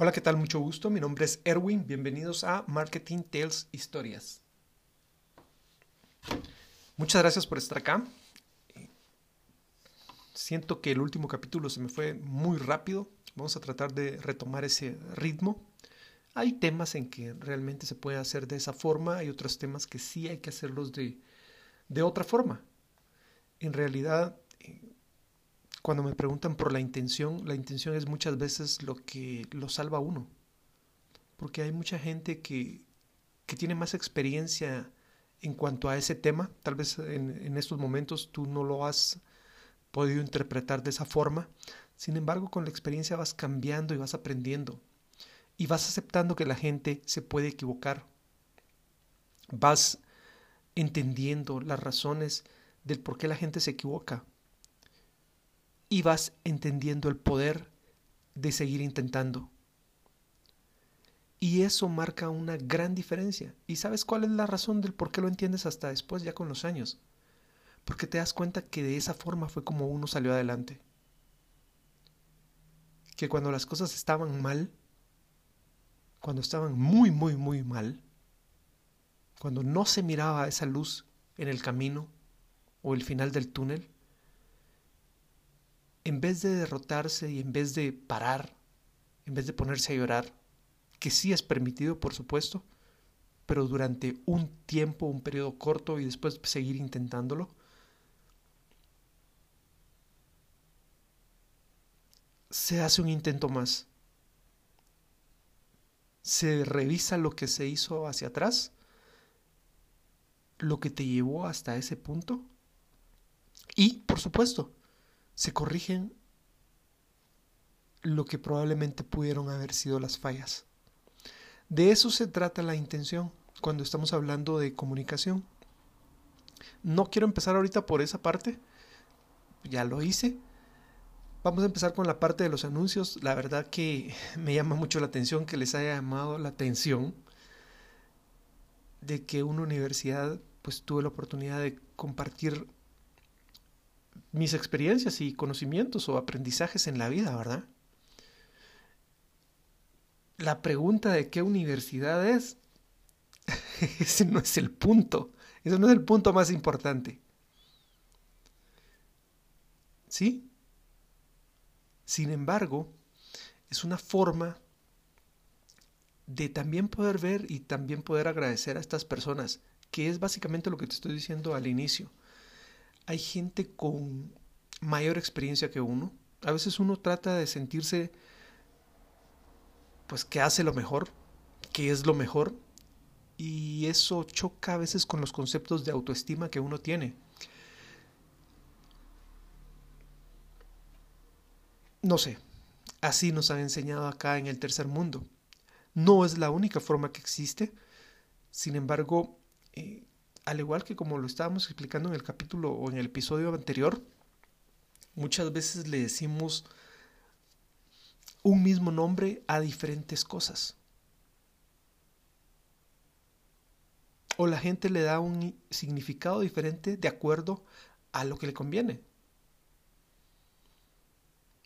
Hola, ¿qué tal? Mucho gusto. Mi nombre es Erwin. Bienvenidos a Marketing Tales Historias. Muchas gracias por estar acá. Siento que el último capítulo se me fue muy rápido. Vamos a tratar de retomar ese ritmo. Hay temas en que realmente se puede hacer de esa forma, hay otros temas que sí hay que hacerlos de, de otra forma. En realidad, cuando me preguntan por la intención, la intención es muchas veces lo que lo salva a uno. Porque hay mucha gente que, que tiene más experiencia en cuanto a ese tema. Tal vez en, en, estos momentos tú no lo has podido interpretar de esa forma. Sin embargo, con la experiencia vas cambiando y vas aprendiendo. Y vas aceptando que la gente se puede equivocar. Vas entendiendo las razones del por qué la gente se equivoca y vas entendiendo el poder de seguir intentando. Y eso marca una gran diferencia. ¿Y sabes cuál es la razón del por qué lo entiendes hasta después, ya con los años? Porque te das cuenta que de esa forma fue como uno salió adelante. Que cuando las cosas estaban mal, cuando estaban muy, muy, muy mal, cuando no se miraba esa luz en el camino o el final del túnel, en vez de derrotarse y en vez de parar, en vez de ponerse a llorar, que sí es permitido, por supuesto, pero durante un tiempo, un periodo corto y después seguir intentándolo, se hace un intento más. Se revisa lo que se hizo hacia atrás, lo que te llevó hasta ese punto y, por supuesto, se corrigen lo que probablemente pudieron haber sido las fallas. De eso se trata la intención cuando estamos hablando de comunicación. No quiero empezar ahorita por esa parte, ya lo hice. Vamos a empezar con la parte de los anuncios. La verdad que me llama mucho la atención que les haya llamado la atención de que una universidad pues tuve la oportunidad de compartir mis experiencias y conocimientos o aprendizajes en la vida, ¿verdad? La pregunta de qué universidad es, ese no es el punto, ese no es el punto más importante. ¿Sí? Sin embargo, es una forma de también poder ver y también poder agradecer a estas personas, que es básicamente lo que te estoy diciendo al inicio hay gente con mayor experiencia que uno. A veces uno trata de sentirse pues que hace lo mejor, que es lo mejor, y eso choca a veces con los conceptos de autoestima que uno tiene. No sé, así nos han enseñado acá en el tercer mundo. No es la única forma que existe, sin embargo, eh, al igual que como lo estábamos explicando en el capítulo o en el episodio anterior, muchas veces le decimos un mismo nombre a diferentes cosas. O la gente le da un significado diferente de acuerdo a lo que le conviene.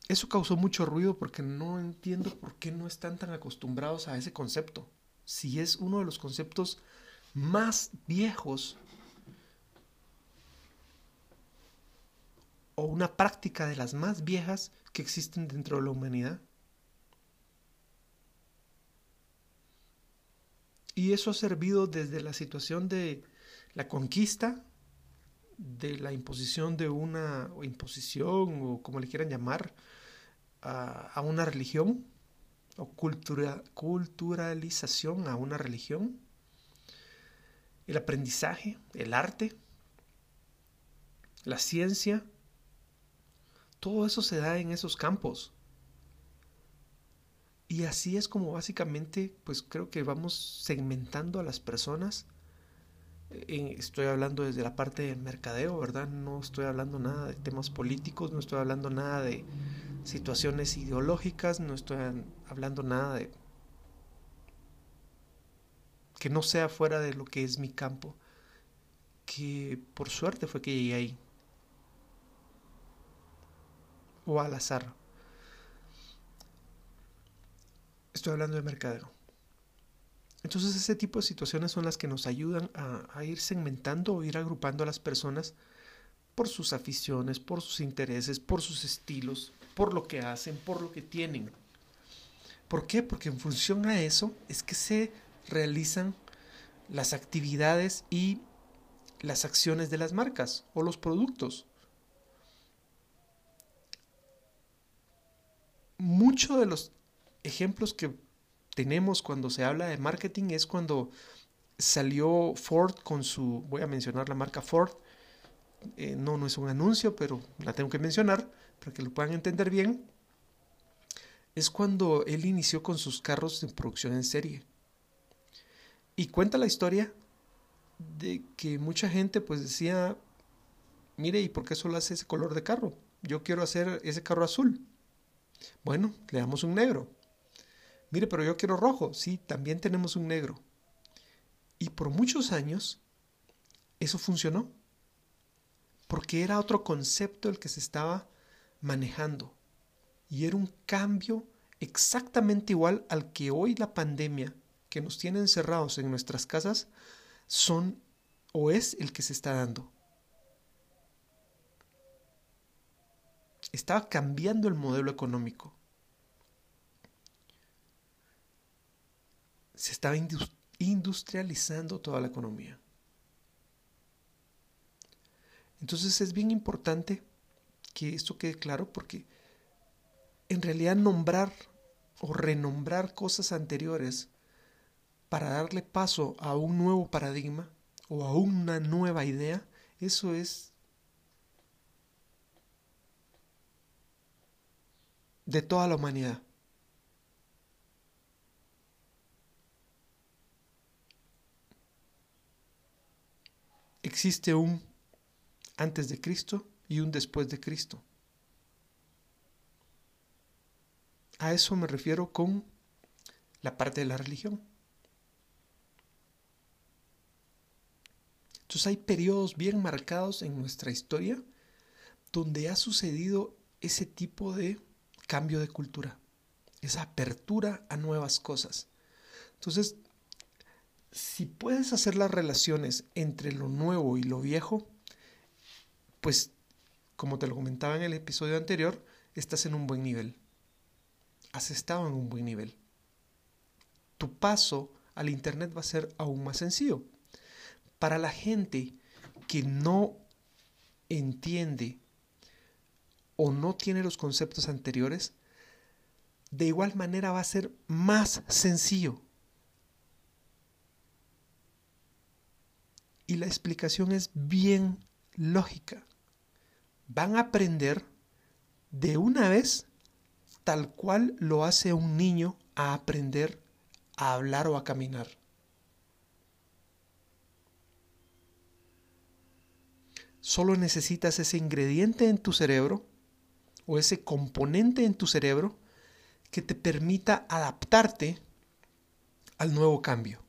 Eso causó mucho ruido porque no entiendo por qué no están tan acostumbrados a ese concepto. Si es uno de los conceptos más viejos o una práctica de las más viejas que existen dentro de la humanidad. Y eso ha servido desde la situación de la conquista, de la imposición de una imposición o como le quieran llamar a, a una religión o cultura, culturalización a una religión el aprendizaje, el arte, la ciencia, todo eso se da en esos campos. Y así es como básicamente, pues creo que vamos segmentando a las personas. estoy hablando desde la parte del mercadeo, ¿verdad? No estoy hablando nada de temas políticos, no estoy hablando nada de situaciones ideológicas, no estoy hablando nada de que no sea fuera de lo que es mi campo, que por suerte fue que llegué ahí, o al azar. Estoy hablando de mercadeo. Entonces ese tipo de situaciones son las que nos ayudan a, a, ir segmentando o ir agrupando a las personas por sus aficiones, por sus intereses, por sus estilos, por lo que hacen, por lo que tienen. ¿Por qué? Porque en función a eso es que se realizan las actividades y las acciones de las marcas o los productos. Muchos de los ejemplos que tenemos cuando se habla de marketing es cuando salió Ford con su, voy a mencionar la marca Ford, eh, no, no es un anuncio, pero la tengo que mencionar para que lo puedan entender bien, es cuando él inició con sus carros de producción en serie. Y cuenta la historia de que mucha gente pues decía, mire, ¿y por qué solo hace ese color de carro? Yo quiero hacer ese carro azul. Bueno, le damos un negro. Mire, pero yo quiero rojo. Sí, también tenemos un negro. Y por muchos años eso funcionó. Porque era otro concepto el que se estaba manejando. Y era un cambio exactamente igual al que hoy la pandemia que nos tiene encerrados en nuestras casas son o es el que se está dando. Estaba cambiando el modelo económico. Se estaba industrializando toda la economía. Entonces es bien importante que esto quede claro porque en realidad nombrar o renombrar cosas anteriores para darle paso a un nuevo paradigma o a una nueva idea, eso es de toda la humanidad. Existe un antes de Cristo y un después de Cristo. A eso me refiero con la parte de la religión. Entonces hay periodos bien marcados en nuestra historia donde ha sucedido ese tipo de cambio de cultura, esa apertura a nuevas cosas. Entonces, si puedes hacer las relaciones entre lo nuevo y lo viejo, pues como te lo comentaba en el episodio anterior, estás en un buen nivel. Has estado en un buen nivel. Tu paso al Internet va a ser aún más sencillo para la gente que no entiende o no tiene los conceptos anteriores, de igual manera va a ser más sencillo. Y la explicación es bien lógica. Van a aprender de una vez tal cual lo hace un niño a aprender a hablar o a caminar. Solo necesitas ese ingrediente en tu cerebro o ese componente en tu cerebro que te permita adaptarte al nuevo cambio.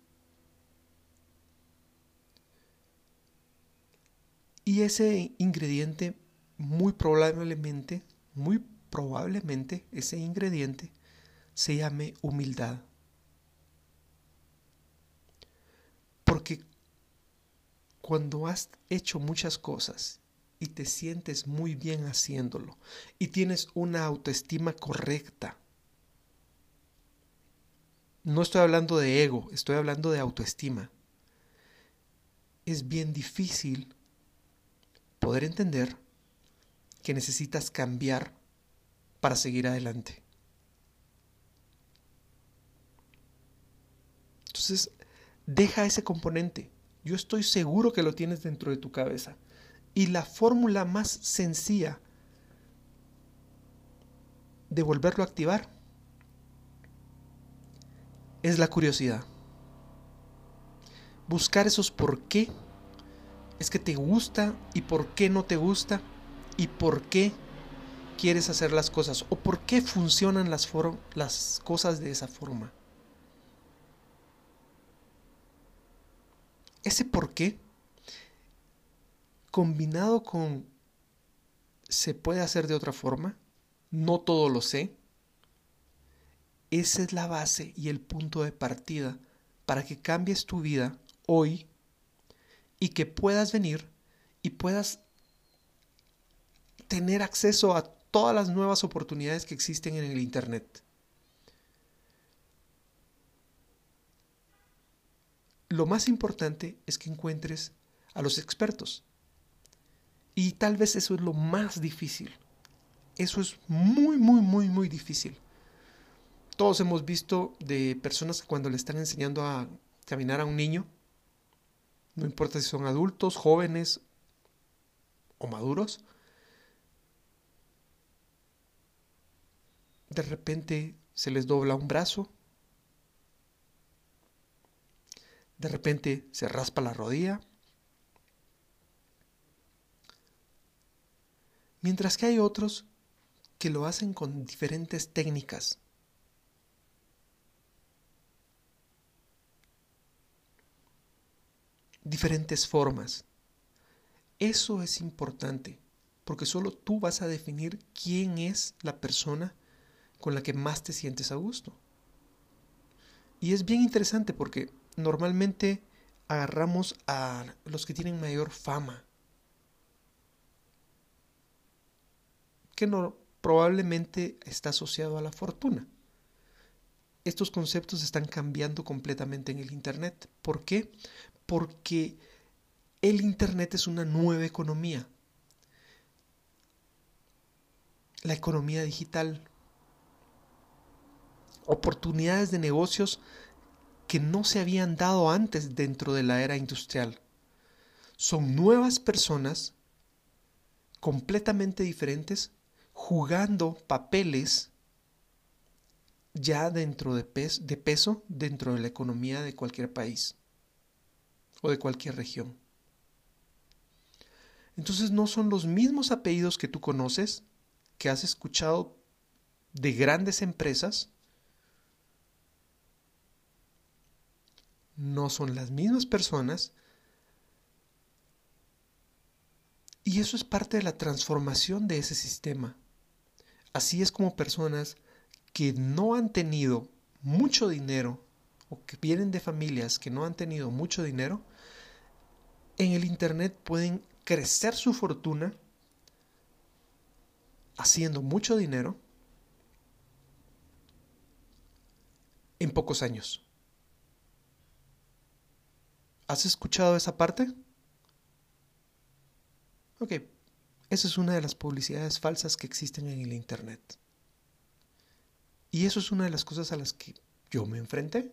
Y ese ingrediente muy probablemente, muy probablemente ese ingrediente se llame humildad. Porque cuando has hecho muchas cosas y te sientes muy bien haciéndolo y tienes una autoestima correcta, no estoy hablando de ego, estoy hablando de autoestima. Es bien difícil poder entender que necesitas cambiar para seguir adelante. Entonces, deja ese componente. Yo estoy seguro que lo tienes dentro de tu cabeza. Y la fórmula más sencilla de volverlo a activar es la curiosidad. Buscar esos por qué es que te gusta y por qué no te gusta y por qué quieres hacer las cosas o por qué funcionan las, las cosas de esa forma. Ese por qué, combinado con se puede hacer de otra forma, no todo lo sé, esa es la base y el punto de partida para que cambies tu vida hoy y que puedas venir y puedas tener acceso a todas las nuevas oportunidades que existen en el Internet. Lo más importante es que encuentres a los expertos. Y tal vez eso es lo más difícil. Eso es muy, muy, muy, muy difícil. Todos hemos visto de personas que cuando le están enseñando a caminar a un niño, no importa si son adultos, jóvenes o maduros, de repente se les dobla un brazo, de repente se raspa la rodilla, mientras que hay otros que lo hacen con diferentes técnicas. diferentes formas. Eso es importante, porque solo tú vas a definir quién es la persona con la que más te sientes a gusto. Y es bien interesante porque normalmente agarramos a los que tienen mayor fama, que probablemente está asociado a la fortuna. Estos conceptos están cambiando completamente en el Internet. ¿Por qué? porque el Internet es una nueva economía. La economía digital. Oportunidades de negocios que no se habían dado antes dentro de la era industrial. Son nuevas personas completamente diferentes jugando papeles ya dentro de, de peso dentro de la economía de cualquier país o de cualquier región. Entonces no son los mismos apellidos que tú conoces, que has escuchado de grandes empresas, no son las mismas personas, y eso es parte de la transformación de ese sistema. Así es como personas que no han tenido mucho dinero o que vienen de familias que no han tenido mucho dinero, en el Internet pueden crecer su fortuna haciendo mucho dinero en pocos años. ¿Has escuchado esa parte? Ok, esa es una de las publicidades falsas que existen en el Internet. Y eso es una de las cosas a las que yo me enfrenté.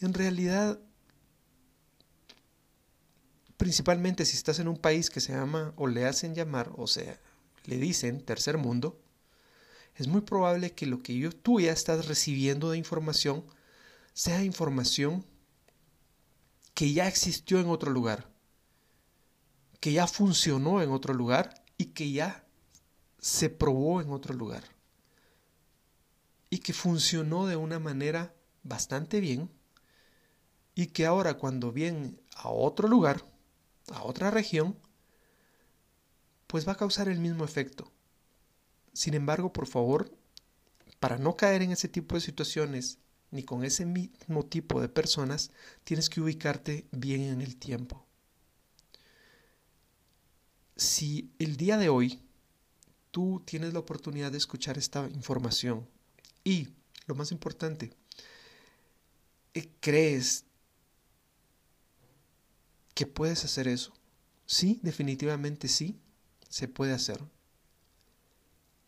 En realidad, principalmente si estás en un país que se llama o le hacen llamar, o sea, le dicen tercer mundo, es muy probable que lo que yo, tú ya estás recibiendo de información sea información que ya existió en otro lugar, que ya funcionó en otro lugar y que ya se probó en otro lugar y que funcionó de una manera bastante bien y que ahora cuando viene a otro lugar a otra región, pues va a causar el mismo efecto. Sin embargo, por favor, para no caer en ese tipo de situaciones ni con ese mismo tipo de personas, tienes que ubicarte bien en el tiempo. Si el día de hoy tú tienes la oportunidad de escuchar esta información y, lo más importante, eh, crees, que puedes hacer eso. Sí, definitivamente sí, se puede hacer.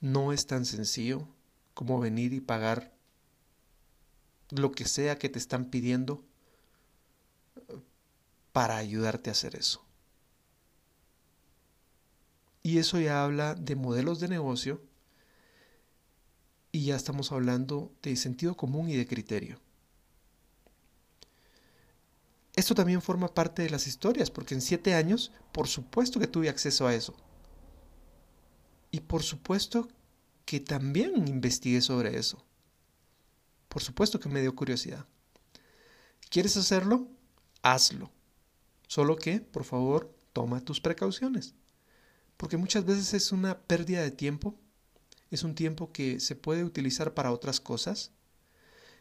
No es tan sencillo como venir y pagar lo que sea que te están pidiendo para ayudarte a hacer eso. Y eso ya habla de modelos de negocio y ya estamos hablando de sentido común y de criterio. Esto también forma parte de las historias, porque en siete años, por supuesto que tuve acceso a eso. Y por supuesto que también investigué sobre eso. Por supuesto que me dio curiosidad. ¿Quieres hacerlo? Hazlo. Solo que, por favor, toma tus precauciones. Porque muchas veces es una pérdida de tiempo es un tiempo que se puede utilizar para otras cosas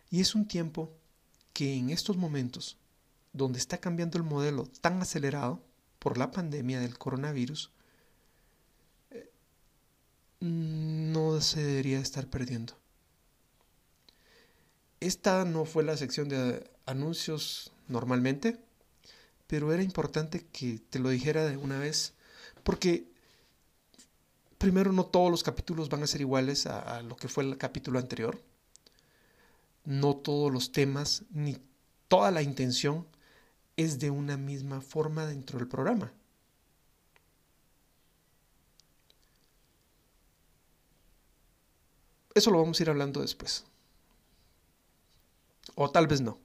y es un tiempo que en estos momentos, donde está cambiando el modelo tan acelerado por la pandemia del coronavirus, eh, no se debería estar perdiendo. Esta no fue la sección de anuncios normalmente, pero era importante que te lo dijera de una vez, porque primero no todos los capítulos van a ser iguales a, lo que fue el capítulo anterior, no todos los temas ni toda la intención es de una misma forma dentro del programa. Eso lo vamos a ir hablando después. O tal vez no.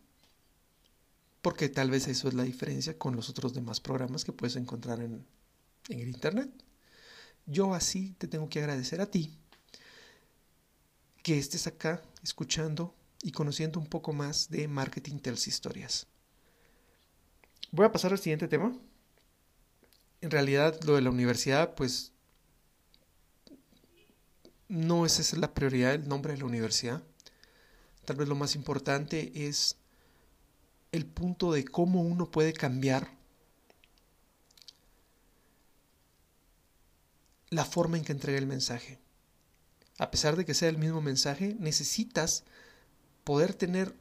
Porque tal vez eso es la diferencia con los otros demás programas que puedes encontrar en, en el Internet. Yo así te tengo que agradecer a ti que estés acá escuchando y conociendo un poco más de Marketing Tells Historias. Voy a pasar al siguiente tema. En realidad lo de la universidad, pues no es esa la prioridad, el nombre de la universidad. Tal vez lo más importante es el punto de cómo uno puede cambiar la forma en que entrega el mensaje. A pesar de que sea el mismo mensaje, necesitas poder tener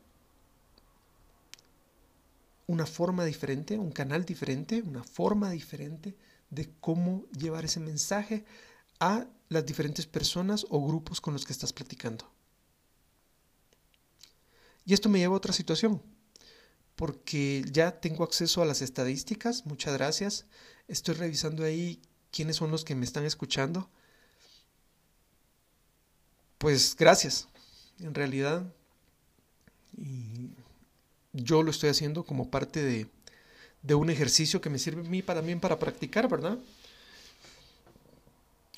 una forma diferente, un canal diferente, una forma diferente de cómo llevar ese mensaje a las diferentes personas o grupos con los que estás platicando. Y esto me lleva a otra situación, porque ya tengo acceso a las estadísticas, muchas gracias. Estoy revisando ahí quiénes son los que me están escuchando. Pues gracias. En realidad, y yo lo estoy haciendo como parte de, de un ejercicio que me sirve a mí también para practicar, ¿verdad?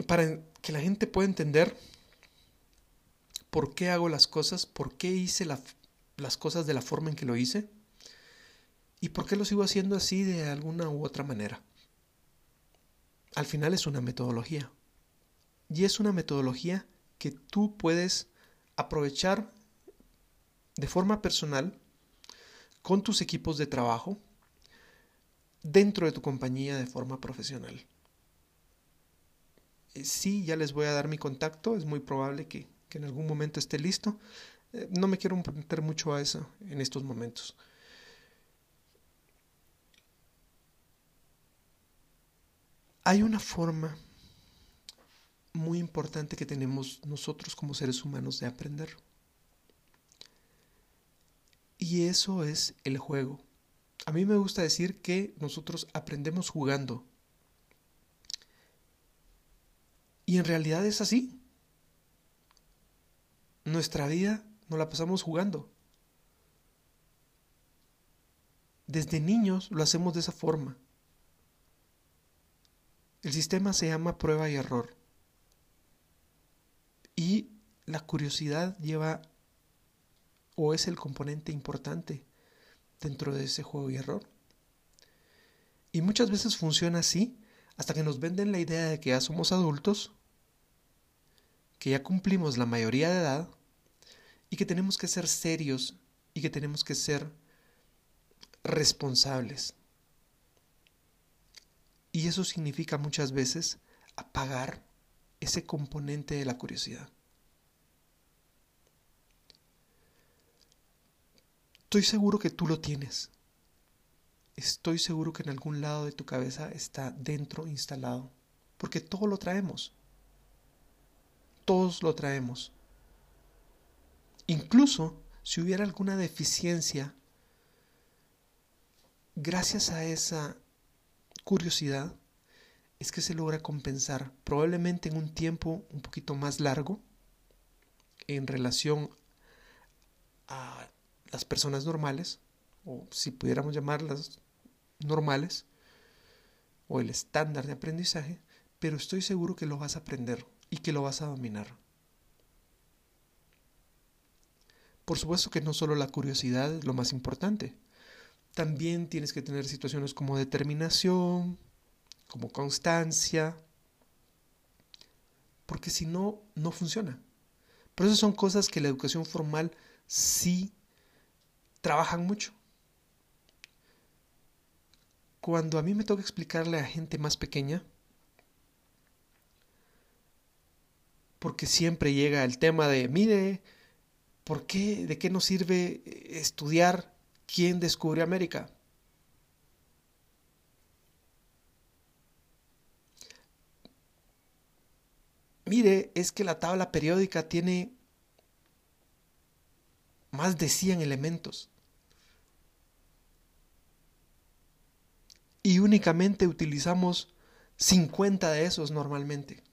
Para que la gente pueda entender por qué hago las cosas, por qué hice las cosas de la forma en que lo hice y por qué lo sigo haciendo así de alguna u otra manera. Al final es una metodología. Y es una metodología que tú puedes aprovechar de forma personal con tus equipos de trabajo dentro de tu compañía de forma profesional. Eh, sí, ya les voy a dar mi contacto, es muy probable que, en algún momento esté listo. Eh, no me quiero meter mucho a eso en estos momentos. Hay una forma muy importante que tenemos nosotros como seres humanos de aprender. Y eso es el juego. A mí me gusta decir que nosotros aprendemos jugando. Y en realidad es así. Nuestra vida nos la pasamos jugando. Desde niños lo hacemos de esa forma. El sistema se llama prueba y error. Y la curiosidad lleva o es el componente importante dentro de ese juego y error. Y muchas veces funciona así hasta que nos venden la idea de que ya somos adultos, que ya cumplimos la mayoría de edad y que tenemos que ser serios y que tenemos que ser responsables. Y eso significa muchas veces apagar ese componente de la curiosidad. Estoy seguro que tú lo tienes. Estoy seguro que en algún lado de tu cabeza está dentro instalado. Porque todo lo traemos. Todos lo traemos. Incluso si hubiera alguna deficiencia, gracias a esa curiosidad, es que se logra compensar, probablemente en un tiempo un poquito más largo, en relación a las personas normales, o si pudiéramos llamarlas normales, o el estándar de aprendizaje, pero estoy seguro que lo vas a aprender y que lo vas a dominar. Por supuesto que no solo la curiosidad es lo más importante, también tienes que tener situaciones como determinación, como constancia, porque si no, no funciona. Pero esas son cosas que la educación formal sí trabajan mucho. Cuando a mí me toca explicarle a gente más pequeña, porque siempre llega el tema de, mire, ¿por qué, de qué nos sirve estudiar quién descubrió América? Mire, es que la tabla periódica tiene más de 100 elementos. Y únicamente utilizamos 50 de esos normalmente.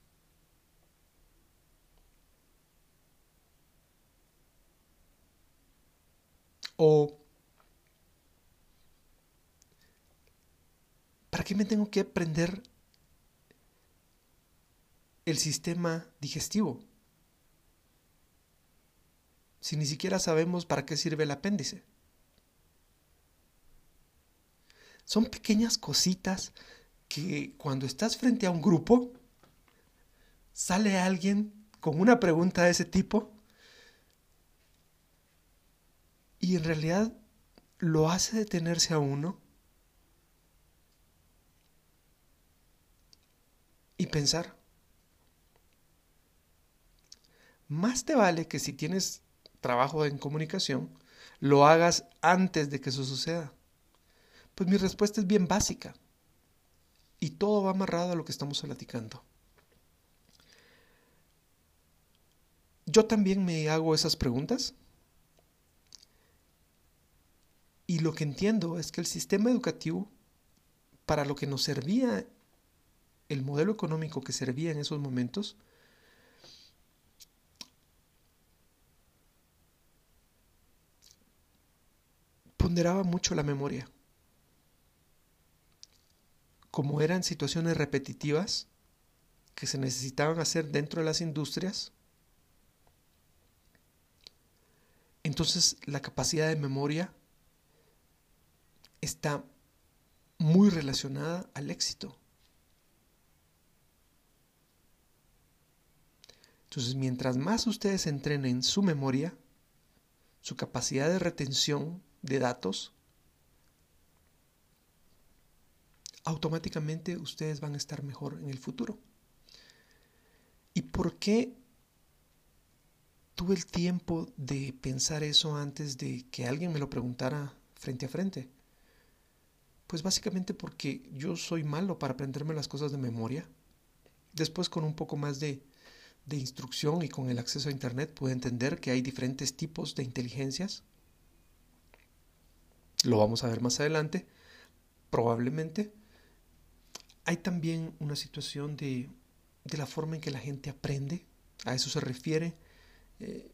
O ¿para qué me tengo que aprender el sistema digestivo. Si ni siquiera sabemos para qué sirve el apéndice. Son pequeñas cositas que cuando estás frente a un grupo, sale alguien con una pregunta de ese tipo y en realidad lo hace detenerse a uno y pensar, más te vale que si tienes trabajo en comunicación, lo hagas antes de que eso suceda. Pues mi respuesta es bien básica. Y todo va amarrado a lo que estamos platicando. Yo también me hago esas preguntas. Y lo que entiendo es que el sistema educativo, para lo que nos servía, el modelo económico que servía en esos momentos, ponderaba mucho la memoria. Como eran situaciones repetitivas que se necesitaban hacer dentro de las industrias, entonces la capacidad de memoria está muy relacionada al éxito. Entonces, mientras más ustedes entrenen su memoria, su capacidad de retención de datos, automáticamente ustedes van a estar mejor en el futuro. ¿Y por qué tuve el tiempo de pensar eso antes de que alguien me lo preguntara frente a frente? Pues básicamente porque yo soy malo para aprenderme las cosas de memoria. Después con un poco más de, de instrucción y con el acceso a Internet pude entender que hay diferentes tipos de inteligencias lo vamos a ver más adelante, probablemente. Hay también una situación de, la forma en que la gente aprende, a eso se refiere eh,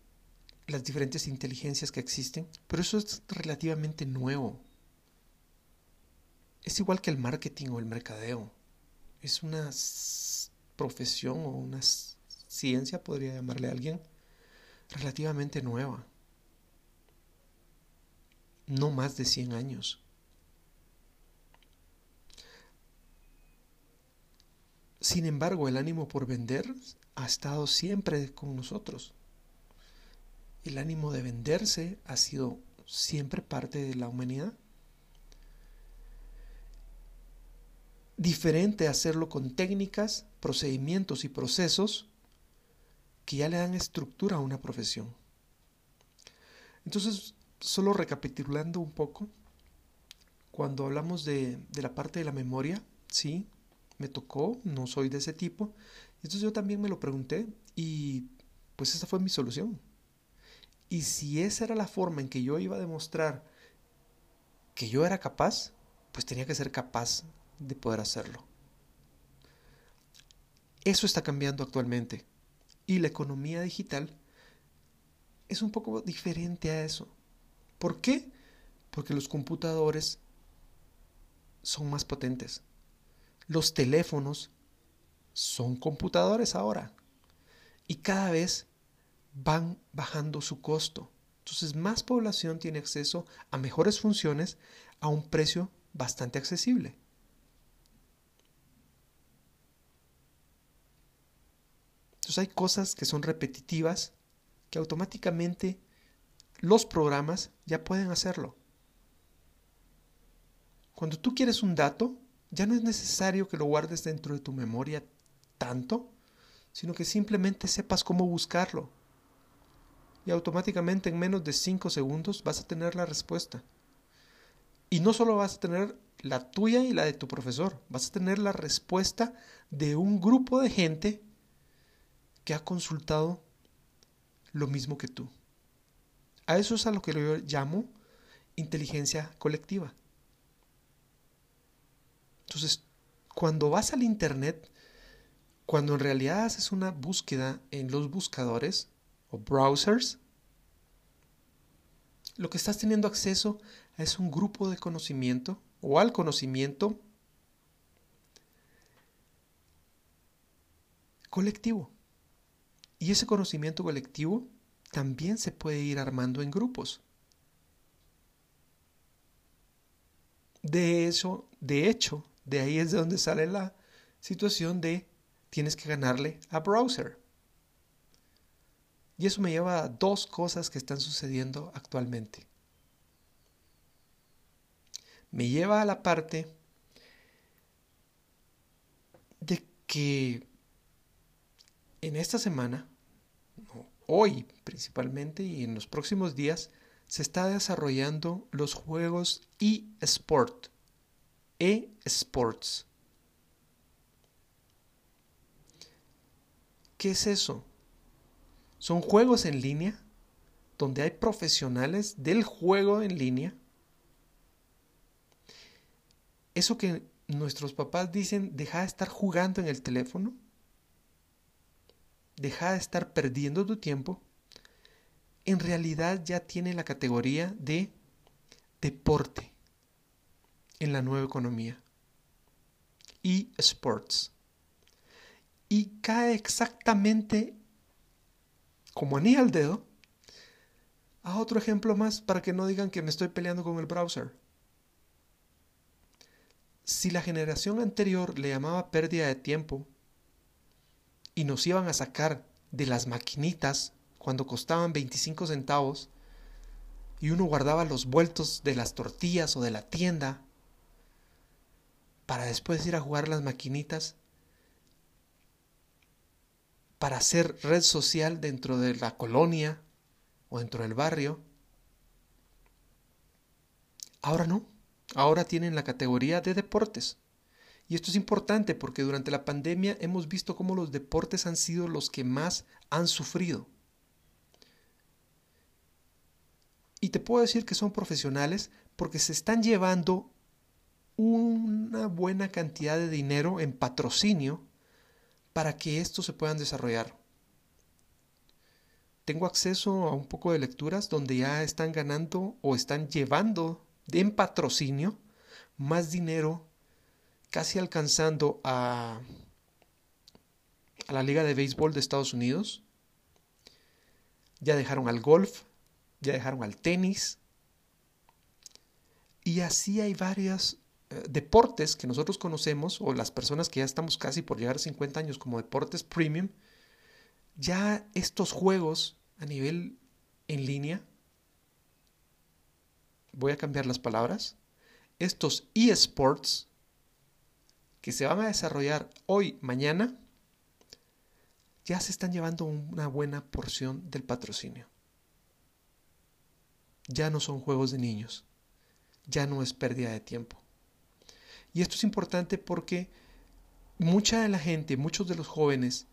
las diferentes inteligencias que existen, pero eso es relativamente nuevo. Es igual que el marketing o el mercadeo. Es una profesión o una ciencia, podría llamarle a alguien, relativamente nueva no más de 100 años. Sin embargo, el ánimo por vender ha estado siempre con nosotros. El ánimo de venderse ha sido siempre parte de la humanidad. Diferente hacerlo con técnicas, procedimientos y procesos que ya le dan estructura a una profesión. Entonces, solo recapitulando un poco, cuando hablamos de, la parte de la memoria, sí, me tocó, no soy de ese tipo. Entonces yo también me lo pregunté y pues esa fue mi solución. Y si esa era la forma en que yo iba a demostrar que yo era capaz, pues tenía que ser capaz de poder hacerlo. Eso está cambiando actualmente. Y la economía digital es un poco diferente a eso. ¿Por qué? Porque los computadores son más potentes. Los teléfonos son computadores ahora. Y cada vez van bajando su costo. Entonces más población tiene acceso a mejores funciones a un precio bastante accesible. Entonces hay cosas que son repetitivas que automáticamente los programas ya pueden hacerlo. Cuando tú quieres un dato, ya no es necesario que lo guardes dentro de tu memoria tanto, sino que simplemente sepas cómo buscarlo. Y automáticamente en menos de 5 segundos vas a tener la respuesta. Y no solo vas a tener la tuya y la de tu profesor, vas a tener la respuesta de un grupo de gente que ha consultado lo mismo que tú. A eso es a lo que yo llamo inteligencia colectiva. Entonces, cuando vas al Internet, cuando en realidad haces una búsqueda en los buscadores o browsers, lo que estás teniendo acceso es un grupo de conocimiento o al conocimiento colectivo. Y ese conocimiento colectivo también se puede ir armando en grupos. De eso, de hecho, de ahí es de donde sale la situación de tienes que ganarle a browser. Y eso me lleva a dos cosas que están sucediendo actualmente. Me lleva a la parte de que en esta semana, hoy principalmente y en los próximos días, se está desarrollando los juegos eSport e-sports. ¿Qué es eso? Son juegos en línea donde hay profesionales del juego en línea. Eso que nuestros papás dicen, deja de estar jugando en el teléfono, deja de estar perdiendo tu tiempo, en realidad ya tiene la categoría de deporte en la nueva economía. eSports. Y cae exactamente como anilla al dedo a otro ejemplo más para que no digan que me estoy peleando con el browser. Si la generación anterior le llamaba pérdida de tiempo y nos iban a sacar de las maquinitas cuando costaban 25 centavos y uno guardaba los vueltos de las tortillas o de la tienda para después ir a jugar las maquinitas, para hacer red social dentro de la colonia o dentro del barrio. Ahora no, ahora tienen la categoría de deportes. Y esto es importante porque durante la pandemia hemos visto cómo los deportes han sido los que más han sufrido. Y te puedo decir que son profesionales porque se están llevando una buena cantidad de dinero en patrocinio para que estos se puedan desarrollar. Tengo acceso a un poco de lecturas donde ya están ganando o están llevando en patrocinio más dinero, casi alcanzando a, la Liga de Béisbol de Estados Unidos. Ya dejaron al golf, ya dejaron al tenis. Y así hay varias eh, deportes que nosotros conocemos, o las personas que ya estamos casi por llegar a 50 años como deportes premium, ya estos juegos a nivel en línea, voy a cambiar las palabras, estos eSports que se van a desarrollar hoy, mañana, ya se están llevando una buena porción del patrocinio. Ya no son juegos de niños, ya no es pérdida de tiempo. Y esto es importante porque mucha de la gente, muchos de los jóvenes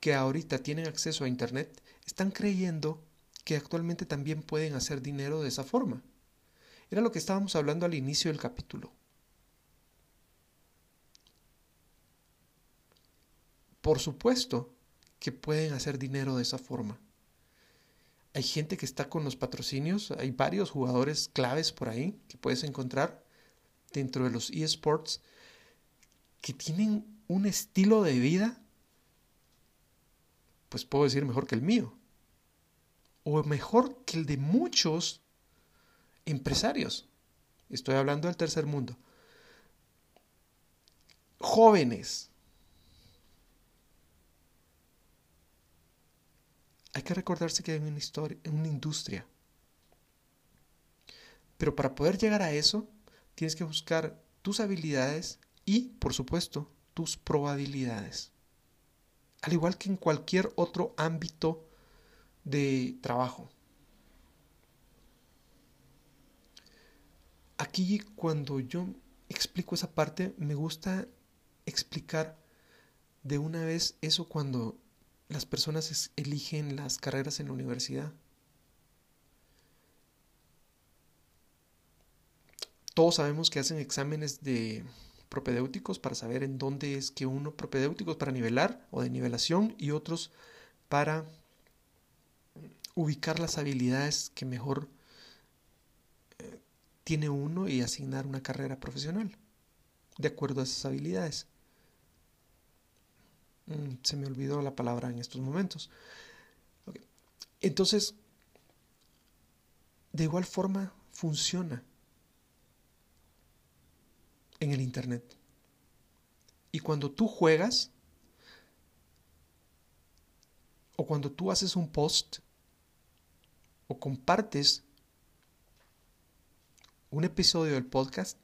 que ahorita tienen acceso a Internet, están creyendo que actualmente también pueden hacer dinero de esa forma. Era lo que estábamos hablando al inicio del capítulo. Por supuesto que pueden hacer dinero de esa forma. Hay gente que está con los patrocinios, hay varios jugadores claves por ahí que puedes encontrar dentro de los eSports que tienen un estilo de vida, pues puedo decir mejor que el mío, o mejor que el de muchos empresarios. Estoy hablando del tercer mundo. Jóvenes hay que recordarse que hay una, historia, una industria. Pero para poder llegar a eso, tienes que buscar tus habilidades y, por supuesto, tus probabilidades. Al igual que en cualquier otro ámbito de trabajo. Aquí cuando yo explico esa parte, me gusta explicar de una vez eso cuando las personas eligen las carreras en la universidad. Todos sabemos que hacen exámenes de propedéuticos para saber en dónde es que uno, propedéuticos para nivelar o de nivelación y otros para ubicar las habilidades que mejor eh, tiene uno y asignar una carrera profesional de acuerdo a esas habilidades. Mm, se me olvidó la palabra en estos momentos. Entonces, de igual forma funciona en el Internet. Y cuando tú juegas, o cuando tú haces un post, o compartes un episodio del podcast,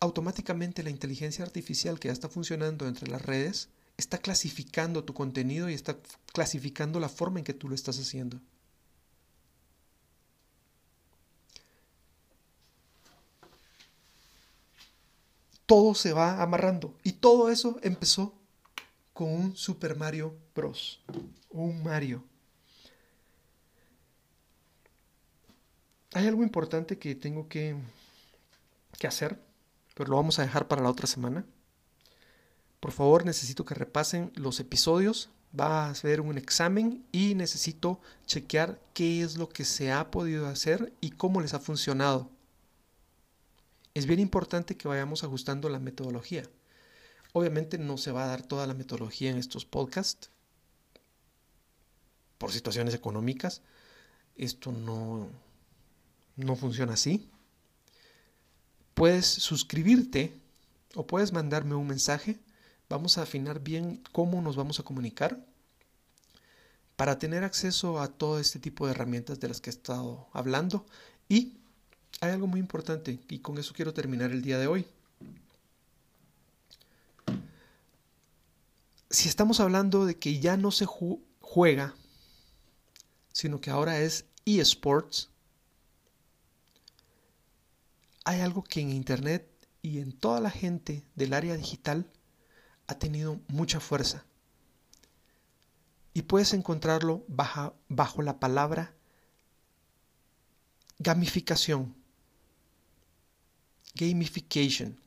automáticamente la inteligencia artificial que ya está funcionando entre las redes está clasificando tu contenido y está clasificando la forma en que tú lo estás haciendo. Todo se va amarrando y todo eso empezó con un Super Mario Bros. Un Mario. Hay algo importante que tengo que, que hacer, pero lo vamos a dejar para la otra semana. Por favor, necesito que repasen los episodios. Va a hacer un examen y necesito chequear qué es lo que se ha podido hacer y cómo les ha funcionado. Es bien importante que vayamos ajustando la metodología. Obviamente no se va a dar toda la metodología en estos podcasts por situaciones económicas. Esto no, no funciona así. Puedes suscribirte o puedes mandarme un mensaje vamos a afinar bien cómo nos vamos a comunicar para tener acceso a todo este tipo de herramientas de las que he estado hablando. Y hay algo muy importante, y con eso quiero terminar el día de hoy. Si estamos hablando de que ya no se juega, sino que ahora es eSports, hay algo que en Internet y en toda la gente del área digital ha tenido mucha fuerza. Y puedes encontrarlo bajo, la palabra gamificación, gamification.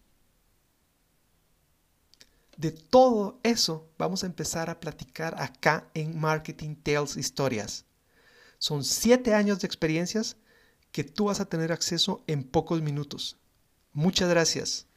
De todo eso vamos a empezar a platicar acá en Marketing Tales Historias. Son siete años de experiencias que tú vas a tener acceso en pocos minutos. Muchas gracias.